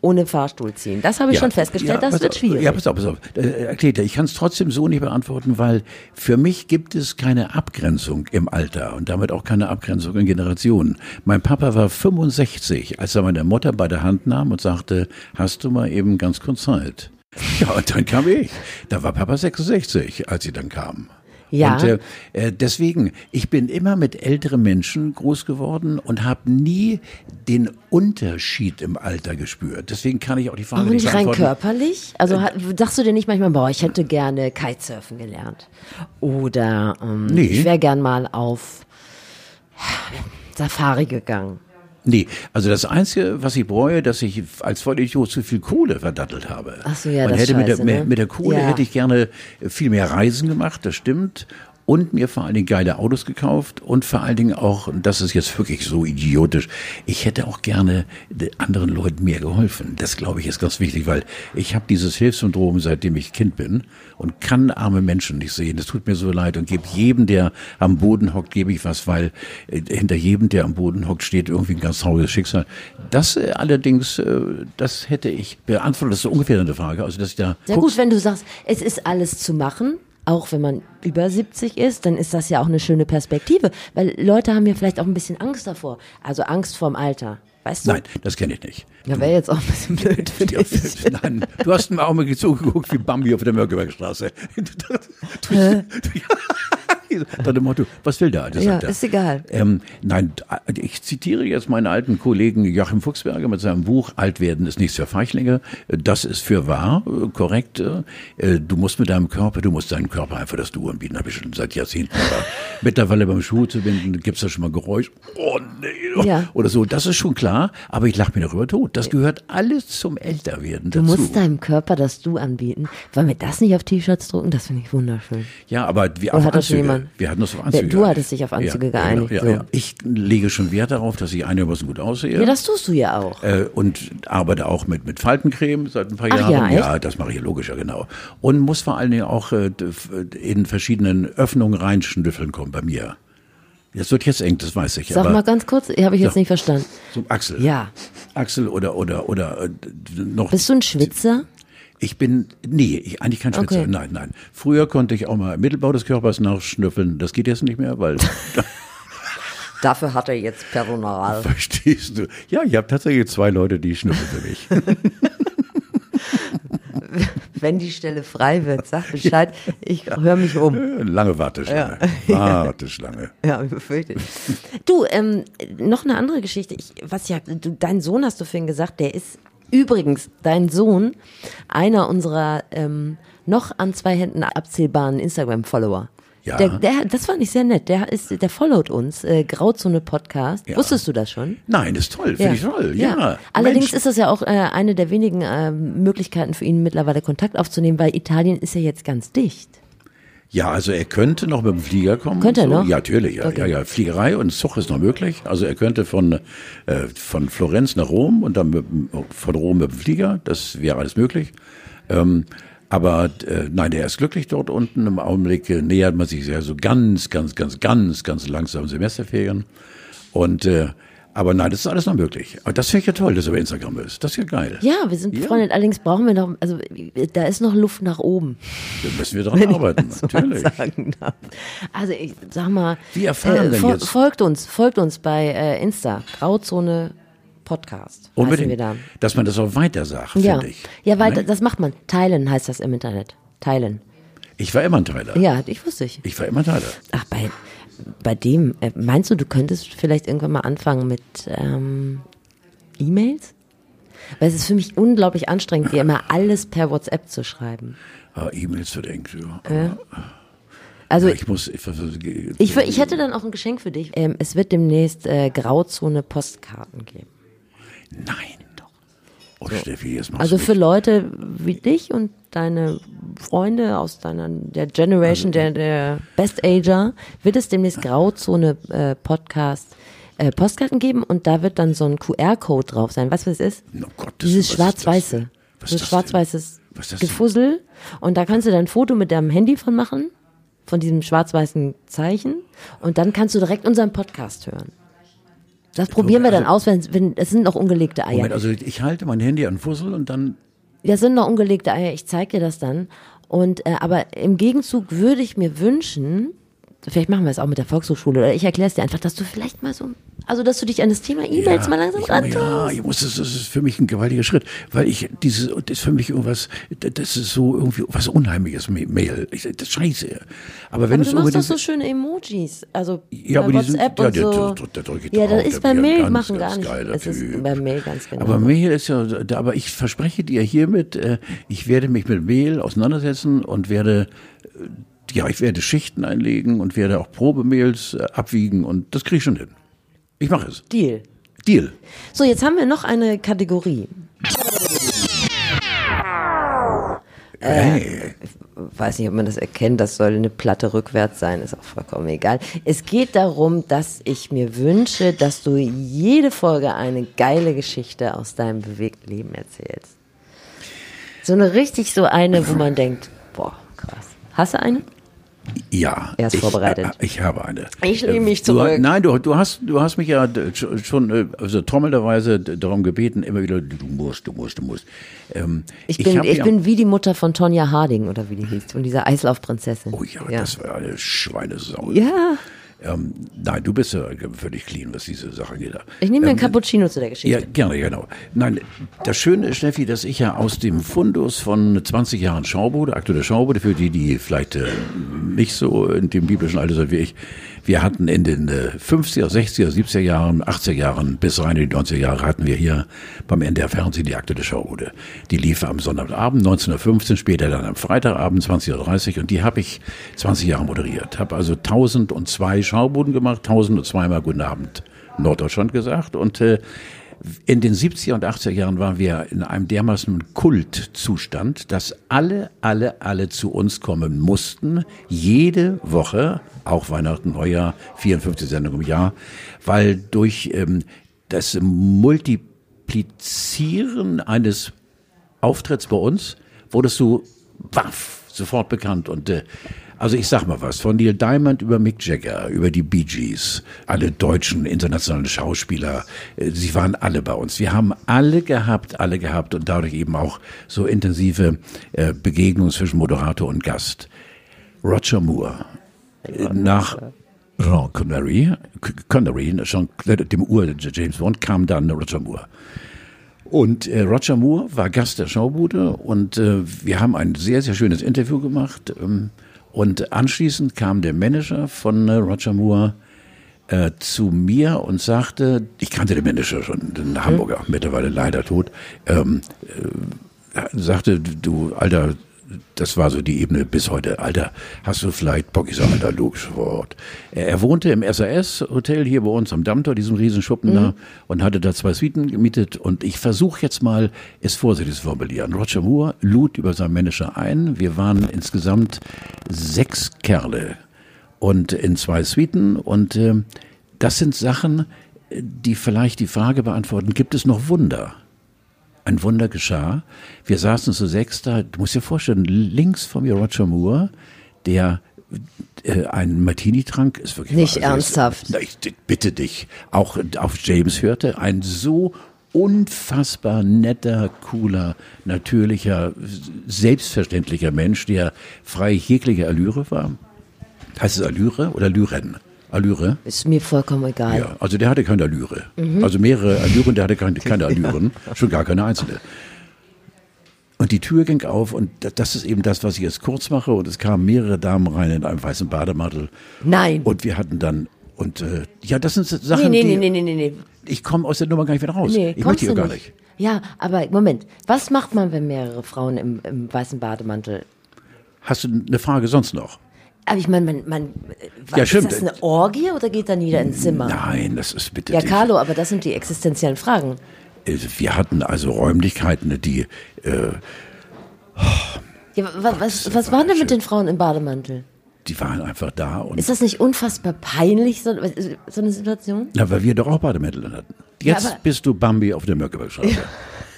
ohne Fahrstuhl ziehen. Das habe ich schon festgestellt, das pass wird auf, schwierig. Ja, pass auf, pass auf. Äh, erklärt er, ich kann es trotzdem so nicht beantworten, weil für mich gibt es keine Abgrenzung im Alter und damit auch keine Abgrenzung in Generationen. Mein Papa war 65, als er meine Mutter bei der Hand nahm und sagte, hast du mal eben ganz kurz Zeit? Ja, und dann kam ich. Da war Papa 66, als sie dann kam. Ja. Und äh, äh, deswegen, ich bin immer mit älteren Menschen groß geworden und habe nie den Unterschied im Alter gespürt. Deswegen kann ich auch die Frage Auch nicht nicht rein körperlich? Also hat, sagst du dir nicht manchmal, boah, ich hätte gerne Kitesurfen gelernt? Oder ähm, Nee. ich wäre gern mal auf Safari gegangen. Nee, also das Einzige, was ich bereue, dass ich als Vollidiot zu viel Kohle verdattelt habe. Ach so, ja, Man das hätte mit, der, Scheiße, mit, ne? mit der Kohle Ja. hätte ich gerne viel mehr Reisen gemacht, das stimmt. Und mir vor allen Dingen geile Autos gekauft und vor allen Dingen auch, das ist jetzt wirklich so idiotisch, ich hätte auch gerne de- anderen Leuten mehr geholfen. Das glaube ich ist ganz wichtig, weil ich habe dieses Hilfssyndrom, seitdem ich Kind bin und kann arme Menschen nicht sehen. Das tut mir so leid und gebe jedem, der am Boden hockt, gebe ich was, weil äh, hinter jedem, der am Boden hockt, steht irgendwie ein ganz trauriges Schicksal. Das äh, allerdings, äh, das hätte ich beantwortet, das ist so ungefähr eine Frage. Also, dass ich da Sehr gut, wenn du sagst, es ist alles zu machen, auch wenn man über 70 ist, dann ist das ja auch eine schöne Perspektive. Weil Leute haben ja vielleicht auch ein bisschen Angst davor. Also Angst vorm Alter. Weißt du? Nein, das kenne ich nicht. Ja, wäre jetzt auch ein bisschen blöd für Ja, dich. nein, du hast mir auch mal zugeguckt wie Bambi auf der Mönckebergstraße. Du, du, du, Nach dem Motto, was will der Alte? Ja, sagt er. ist egal. Ähm, nein, ich zitiere jetzt meinen alten Kollegen Joachim Fuchsberger mit seinem Buch Alt werden ist nichts für Feichlinge. Das ist für wahr, korrekt. Äh, Du musst mit deinem Körper, du musst deinem Körper einfach das Du anbieten, habe ich schon seit Jahrzehnten. Aber mittlerweile beim Schuh zu binden, gibt's da schon mal Geräusch. Oh nee. Ja. Oder so, das ist schon klar, aber ich lache mir darüber tot. Das gehört alles zum Älterwerden Du dazu. musst deinem Körper das Du anbieten. Wollen wir das nicht auf T-Shirts drucken? Das finde ich wunderschön. Ja, aber Oder auf hat das schon Wir hatten uns auf Anzüge. du hattest dich auf Anzüge ja, geeinigt, Ja, so. Ich lege schon Wert darauf, dass ich einigermaßen gut aussehe. Ja, das tust du ja auch. äh, und arbeite auch mit, mit Faltencreme seit ein paar Ach Jahren. ja, ja, das mache ich logisch, ja genau. Und muss vor allen Dingen auch äh, in verschiedenen Öffnungen reinschnüffeln kommen bei mir. Das wird jetzt eng, das weiß ich. Sag mal ganz kurz, habe ich jetzt Ja. nicht verstanden. so Axel. Ja. Axel oder oder oder äh, noch. Bist du ein Schwitzer? Ich bin, nee, ich, eigentlich kein Schwitzer. Okay. Nein, nein. Früher konnte ich auch mal im Mittelbau des Körpers nachschnüffeln. Das geht jetzt nicht mehr, weil, Dafür hat er jetzt Personal. verstehst du? Ja, ich habe tatsächlich zwei Leute, die schnüffeln für mich. Wenn die Stelle frei wird, sag Bescheid. Ich höre mich um. Lange Warteschlange. Warteschlange. Ja, befürchtet. Du, ähm, noch eine andere Geschichte. Ich, was ja, du, dein Sohn hast du vorhin gesagt, der ist übrigens, dein Sohn, einer unserer ähm, noch an zwei Händen abzählbaren Instagram-Follower. Ja. Der, der, das fand ich sehr nett. Der ist, der followt uns, äh, Grauzone Podcast. Ja. Wusstest du das schon? Nein, ist toll, finde ich toll. Ja. Allerdings Mensch. ist das ja auch äh, eine der wenigen äh, Möglichkeiten für ihn mittlerweile Kontakt aufzunehmen, weil Italien ist ja jetzt ganz dicht. Ja, also er könnte noch mit dem Flieger kommen. Könnte er so. noch? Ja, natürlich. Ja, Okay. ja, ja. Fliegerei und Zug ist noch möglich. Also er könnte von, äh, von Florenz nach Rom und dann mit, von Rom mit dem Flieger. Das wäre alles möglich. Ähm, aber äh, nein, er ist glücklich dort unten. Im Augenblick äh, nähert man sich ja so ganz, ganz, ganz, ganz, ganz langsam Semesterferien. Und äh, aber nein, das ist alles noch möglich. Aber das finde ich ja toll, dass er bei Instagram ist. Das ist ja geil. Ja, wir sind Ja. befreundet. Allerdings brauchen wir noch, also da ist noch Luft nach oben. Da müssen wir dran arbeiten. Natürlich. Also ich sag mal, Wie erfahren denn jetzt? folgt uns, folgt uns bei äh, Insta, Grauzone Podcast. Unbedingt. da. Dass man das auch weiter sagt, Ja, finde ich. ja, weil Ne? das macht man. Teilen heißt das im Internet. Teilen. Ich war immer ein Teiler. Ja, ich wusste ich. Ich war immer ein Teiler. Ach, bei, bei dem, äh, meinst du, du könntest vielleicht irgendwann mal anfangen mit ähm, E-Mails? Weil es ist für mich unglaublich anstrengend, dir immer alles per WhatsApp zu schreiben. Ah, E-Mails wird eng. Ja. Also ich muss. Ich, ich, Ich, hätte dann auch ein Geschenk für dich. Ähm, es wird demnächst äh, Grauzone Postkarten geben. Nein. Oh, Steffi, jetzt Also für Leute wie dich und deine Freunde aus deiner der Generation, der, der Best Ager, wird es demnächst Grauzone äh, Podcast äh, Postkarten geben und da wird dann so ein QR-Code drauf sein. Weißt du, was es ist? Oh Gott, das- Dieses schwarz-weiße. das? Schwarz-weißes? Gefussel. Und da kannst du dann ein Foto mit deinem Handy von machen, von diesem schwarz-weißen Zeichen. Und dann kannst du direkt unseren Podcast hören. Das probieren wir dann aus, wenn, wenn es sind noch ungelegte Eier. Moment, also ich halte mein Handy an Fussel und dann Das sind noch ungelegte Eier, ich zeig dir das dann. Und äh, aber im Gegenzug würde ich mir wünschen, vielleicht machen wir es auch mit der Volkshochschule oder ich erkläre es dir einfach, dass du vielleicht mal so, also dass du dich an das Thema E-Mails mal langsam ich, rantust. ja, ich muss, das, ist für mich ein gewaltiger Schritt, weil ich dieses, das ist für mich irgendwas, das ist so irgendwie was Unheimliches, Mail. Ich, das scheiße. Aber wenn Aber es du machst doch so schöne Emojis, also Ja, bei aber die sind- WhatsApp ja, und der- so. der- der ich ja, das der ist bei Mail ganz, machen ganz gar nicht. Es ist bei Mail ganz genau. aber Mail ist ja, aber ich verspreche dir hiermit, äh, ich werde mich mit Mail auseinandersetzen und werde, äh, ja, ich werde Schichten einlegen und werde auch Probemails äh, abwiegen und das kriege ich schon hin. Ich mache es. Deal. Deal. So, jetzt haben wir noch eine Kategorie. Hey. weiß nicht, ob man das erkennt, das soll eine Platte rückwärts sein, ist auch vollkommen egal. Es geht darum, dass ich mir wünsche, dass du jede Folge eine geile Geschichte aus deinem bewegten Leben erzählst. So eine richtig so eine, wo man denkt, boah, krass. Hast du eine? Ja. Er ist ich, vorbereitet. äh, Ich habe eine. Ich lehne mich Du, zurück. nein, du, du hast, du hast mich ja schon, äh, also trommelnderweise d- darum gebeten, immer wieder, du musst, du musst, du musst. Ähm, Ich bin, ich ja- bin wie die Mutter von Tonja Harding oder wie die hieß, von dieser Eislaufprinzessin. Oh ja, ja. das war eine Schweinesau. ja. Ähm, nein, du bist ja völlig clean, was diese Sache geht. Ich nehme mir einen Ähm, Cappuccino zu der Geschichte. Ja, gerne, genau. Nein, das Schöne ist, Steffi, dass ich ja aus dem Fundus von 20 Jahren Schaubude, aktuelle Schaubude, für die, die vielleicht äh, nicht so in dem biblischen Alter sind wie ich, wir hatten in den äh, 50er, 60er, 70er Jahren, 80er Jahren bis rein in die 90er Jahre hatten wir hier beim NDR Fernsehen die aktuelle Schaubude. Die lief am Sonntagabend 19.15 später dann am Freitagabend 20.30 und die habe ich 20 Jahre moderiert. Habe also 1002 Schaubuden gemacht, 1002 Mal Guten Abend Norddeutschland gesagt und äh, in den 70er und 80er Jahren waren wir in einem dermaßen Kultzustand, dass alle, alle, alle zu uns kommen mussten, jede Woche, auch Weihnachten, Neujahr, 54 Sendungen im Jahr, weil durch ähm, das Multiplizieren eines Auftritts bei uns wurdest du waff, sofort bekannt. Und äh, also ich sag mal was, von Neil Diamond über Mick Jagger, über die Bee Gees, alle deutschen, internationalen Schauspieler, äh, sie waren alle bei uns. Wir haben alle gehabt, alle gehabt und dadurch eben auch so intensive äh, Begegnungen zwischen Moderator und Gast. Roger Moore, äh, nach Sean Connery, Connery, Sean, dem Ur James Bond, kam dann Roger Moore. Und äh, Roger Moore war Gast der Schaubude und äh, wir haben ein sehr, sehr schönes Interview gemacht. Ähm, und anschließend kam der Manager von äh, Roger Moore äh, zu mir und sagte, ich kannte den Manager schon, den Hamburger, mittlerweile leider tot, ähm, äh, sagte, du, Alter, das war so die Ebene bis heute. Alter, hast du vielleicht Bock? Ich so, Alter, logisch Wort. Er, er wohnte im SAS-Hotel hier bei uns am Dammtor, diesem Riesenschuppen da, und hatte da zwei Suiten gemietet. Und ich versuche jetzt mal, es vorsichtig zu formulieren. Roger Moore lud über seinen Manager ein. Wir waren insgesamt sechs Kerle und in zwei Suiten. Und ähm, das sind Sachen, die vielleicht die Frage beantworten, gibt es noch Wunder? Ein Wunder geschah. Wir saßen zu sechs da. Du musst dir vorstellen, links von mir Roger Moore, der äh, einen Martini trank, ist wirklich Nicht wahr. Also ernsthaft. Na, ich bitte dich. Auch auf James hörte, ein so unfassbar netter, cooler, natürlicher, selbstverständlicher Mensch, der frei jeglicher Allüre war. Heißt es Allüre oder Lyren? Allüre? Ist mir vollkommen egal. Ja, also der hatte keine Allüre. Also mehrere Allüren, der hatte keine, keine Allüren, schon gar keine einzelne. Und die Tür ging auf und da- das ist eben das, was ich jetzt kurz mache. Und es kamen mehrere Damen rein in einem weißen Bademantel. Nein. Und wir hatten dann, und äh, ja, das sind Sachen, nee, nee, die, nee, nee, nee, nee. ich komme aus der Nummer gar nicht wieder raus. Nee, ich möchte hier gar nicht. nicht. Ja, aber Moment, was macht man, wenn mehrere Frauen im, im weißen Bademantel? Hast du eine Frage sonst noch? Aber ich meine, man, man, was, Ja, stimmt. ist das eine Orgie oder geht dann jeder ins Zimmer? Nein, das ist bitte Ja. Carlo, aber das sind die existenziellen Fragen. Äh, Wir hatten also Räumlichkeiten, die, äh, Ja, wa- was, was war denn mit den Frauen im Bademantel? die waren einfach da. Und Ist das nicht unfassbar peinlich, so, so eine Situation? Na, weil wir doch auch Bademäntel hatten. Jetzt Ja, bist du Bambi auf der Möckebergstraße.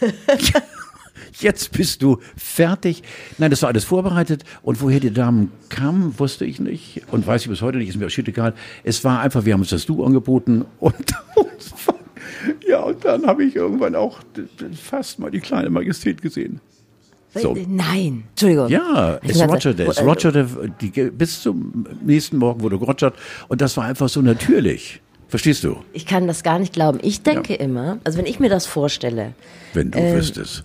Jetzt bist du fertig. Nein, das war alles vorbereitet. Und woher die Damen kamen, wusste ich nicht. Und weiß ich bis heute nicht, ist mir auch shit egal. Es war einfach, wir haben uns das Du angeboten. Und, ja, und dann habe ich irgendwann auch fast mal die kleine Majestät gesehen. So. Nein, Entschuldigung. Ja, es rogerte, es äh, rogerte, bis zum nächsten Morgen wurde gerogert und das war einfach so natürlich. Verstehst du? Ich kann das gar nicht glauben. Ich denke immer, also wenn ich mir das vorstelle, Wenn du Ähm, wüsstest,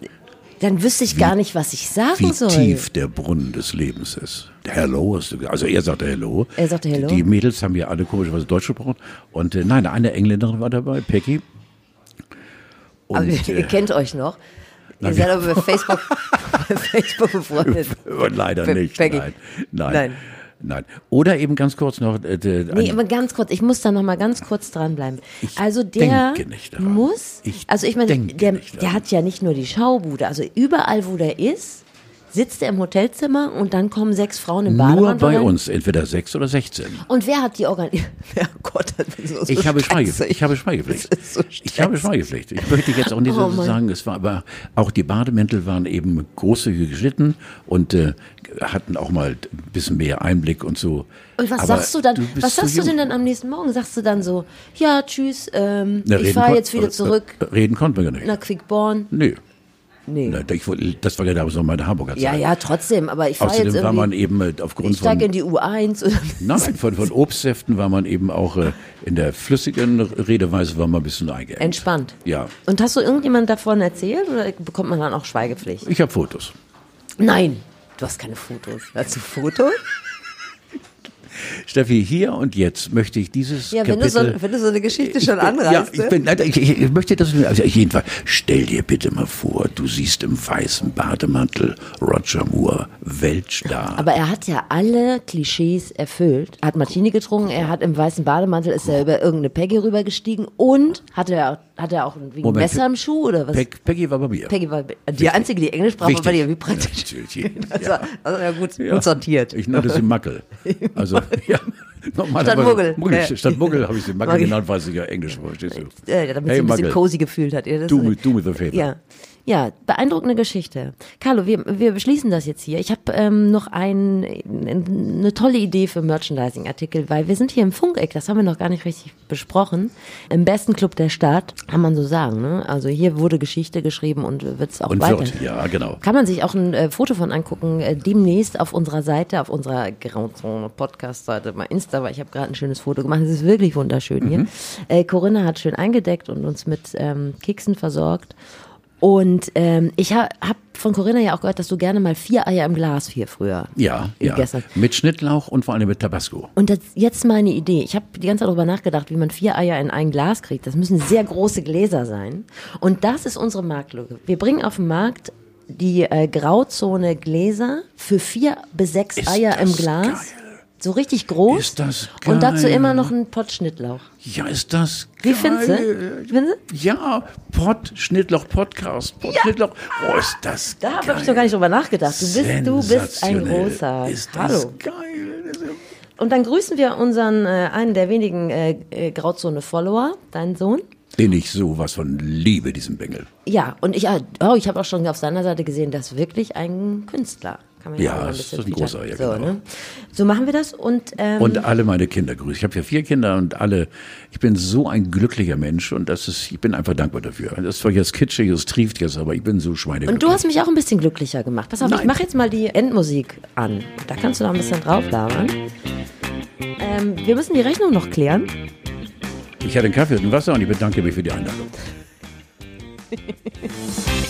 dann wüsste ich gar nicht, was ich sagen wie soll. tief der Brunnen des Lebens ist. Hello hast du. Also er sagte Hello. Er sagte Hello. Die Mädels haben ja alle komischerweise Deutsch gesprochen. Und äh, nein, eine Engländerin war dabei, Peggy. Aber Und, ihr äh, kennt euch noch. Ihr seid aber bei Facebook, bei Facebook befreundet. Und leider nicht. Peggy. Nein, nein, Nein. Nein. Oder eben ganz kurz noch. Äh, Nee, aber ganz kurz, ich muss da noch mal ganz kurz dranbleiben. Also der muss, Ich also ich meine, der, der hat ja nicht nur die Schaubude, also überall, wo der ist, sitzt er im Hotelzimmer und dann kommen sechs Frauen im nur Bademantel bei rein. uns, entweder sechs oder sechzehn. Und wer hat die organisiert? Ja, Gott, so Ich habe. Schweigepflicht. ich habe Schweigepflicht. So ich habe. Schweigepflicht. Ich möchte jetzt auch nicht Oh so sagen, es war aber auch die Bademäntel waren eben großzügig geschnitten und äh, hatten auch mal ein bisschen mehr Einblick und so. Und was Aber sagst du dann? bist was sagst du denn dann am nächsten Morgen? Sagst du dann so, ja, tschüss, ähm, Na, ich fahre jetzt wieder äh, zurück äh, Reden konnten wir gar nicht. nach Quickborn? Nö. Nee. Na, ich, das war ja damals noch meine Hamburger Zeit. Ja, ja, trotzdem, aber ich jetzt Außerdem war man eben äh, aufgrund ich steige in von, die U1 oder nein, von, von Obstsäften war man eben auch äh, in der flüssigen Redeweise war man ein bisschen eingeengt. entspannt. Ja, Und hast du irgendjemand davon erzählt oder bekommt man dann auch Schweigepflicht? ich habe Fotos. Nein, du hast keine Fotos. Hast du Fotos? Steffi, hier und jetzt möchte ich dieses Ja, wenn du, Kapitel... so, wenn du so eine Geschichte Ich schon bin- anreißt. Ja, ich, ne? bin, ich, ich, ich möchte das also jedenfalls, stell dir bitte mal vor, du siehst im weißen Bademantel Roger Moore, Weltstar. aber er hat ja alle Klischees erfüllt. Er hat Martini getrunken, er hat im weißen Bademantel, ist er über irgendeine Peggy rübergestiegen und hatte er, hat er auch ein Moment, Messer im Schuh oder was? Peg, Peggy war bei mir. Peggy war die einzige, die Englisch sprach, war bei dir. Wie praktisch. Ja, natürlich. Also, Ja. also ja, gut, Ja. gut sortiert. Ich nannte sie Mackel. Also, ja. Statt Muggel. Muggel. Ja. Statt Muggel habe ich sie Mackel genannt, weil sie ja Englisch war, verstehst du? Äh, damit Hey, sie ein bisschen cozy gefühlt hat. Ja, ist- mit- du mit the favor. Ja. Ja, beeindruckende Geschichte. Carlo, wir, wir beschließen das jetzt hier. Ich habe ähm, noch ein, eine tolle Idee für Merchandising-Artikel, weil wir sind hier im Funkeck, das haben wir noch gar nicht richtig besprochen. Im besten Club der Stadt, kann man so sagen. Ne? Also hier wurde Geschichte geschrieben und wird es auch Und weiter. wird, ja, genau. Kann man sich auch ein äh, Foto von angucken, äh, demnächst auf unserer Seite, auf unserer Grauzone Podcast-Seite, mal Insta, weil ich habe gerade ein schönes Foto gemacht. Es ist wirklich wunderschön hier. Äh, Corinna hat schön eingedeckt und uns mit ähm, Keksen versorgt. Und ähm, ich habe hab von Corinna ja auch gehört, dass du gerne mal vier Eier im Glas hier früher Ja, ja. Mit Schnittlauch und vor allem mit Tabasco. Und das, jetzt meine Idee. Ich habe die ganze Zeit darüber nachgedacht, wie man vier Eier in ein Glas kriegt. Das müssen sehr große Gläser sein. Und das ist unsere Marktlücke. Wir bringen auf den Markt die äh, Grauzone Gläser für vier bis sechs Ist Eier im Glas. geil. So richtig groß. Ist das Und dazu geil. immer noch ein Pott Schnittlauch. Ja, ist das Wie geil. findest du? Findest du? Ja, Pott, Schnittlauch, Podcast, Pott, Schnittlauch. Oh, ist das Da geil. habe ich noch gar nicht drüber nachgedacht. Du bist, du bist ein großer. Ist das Hallo. geil. Und dann grüßen wir unseren, äh, einen der wenigen äh, äh, Grauzone-Follower, deinen Sohn. Den ich sowas von liebe, diesen Bengel. Ja, und ich, oh, ich habe auch schon auf seiner Seite gesehen, das ist wirklich ein Künstler. Kann man Ja, mal das ist ein großer, ja, so, genau. ne? so machen wir das und, ähm, Und alle meine Kinder grüße. Ich habe ja vier Kinder und alle, ich bin so ein glücklicher Mensch und das ist, ich bin einfach dankbar dafür. Das ist zwar jetzt kitschig, es trieft jetzt, aber ich bin so schweineglücklich. und du hast mich auch ein bisschen glücklicher gemacht. Pass auf, ich Nein. mache jetzt mal die Endmusik an. Da kannst du noch ein bisschen drauf labern. Ähm, wir müssen die Rechnung noch klären. Ich hatte einen Kaffee und ein Wasser und ich bedanke mich für die Einladung.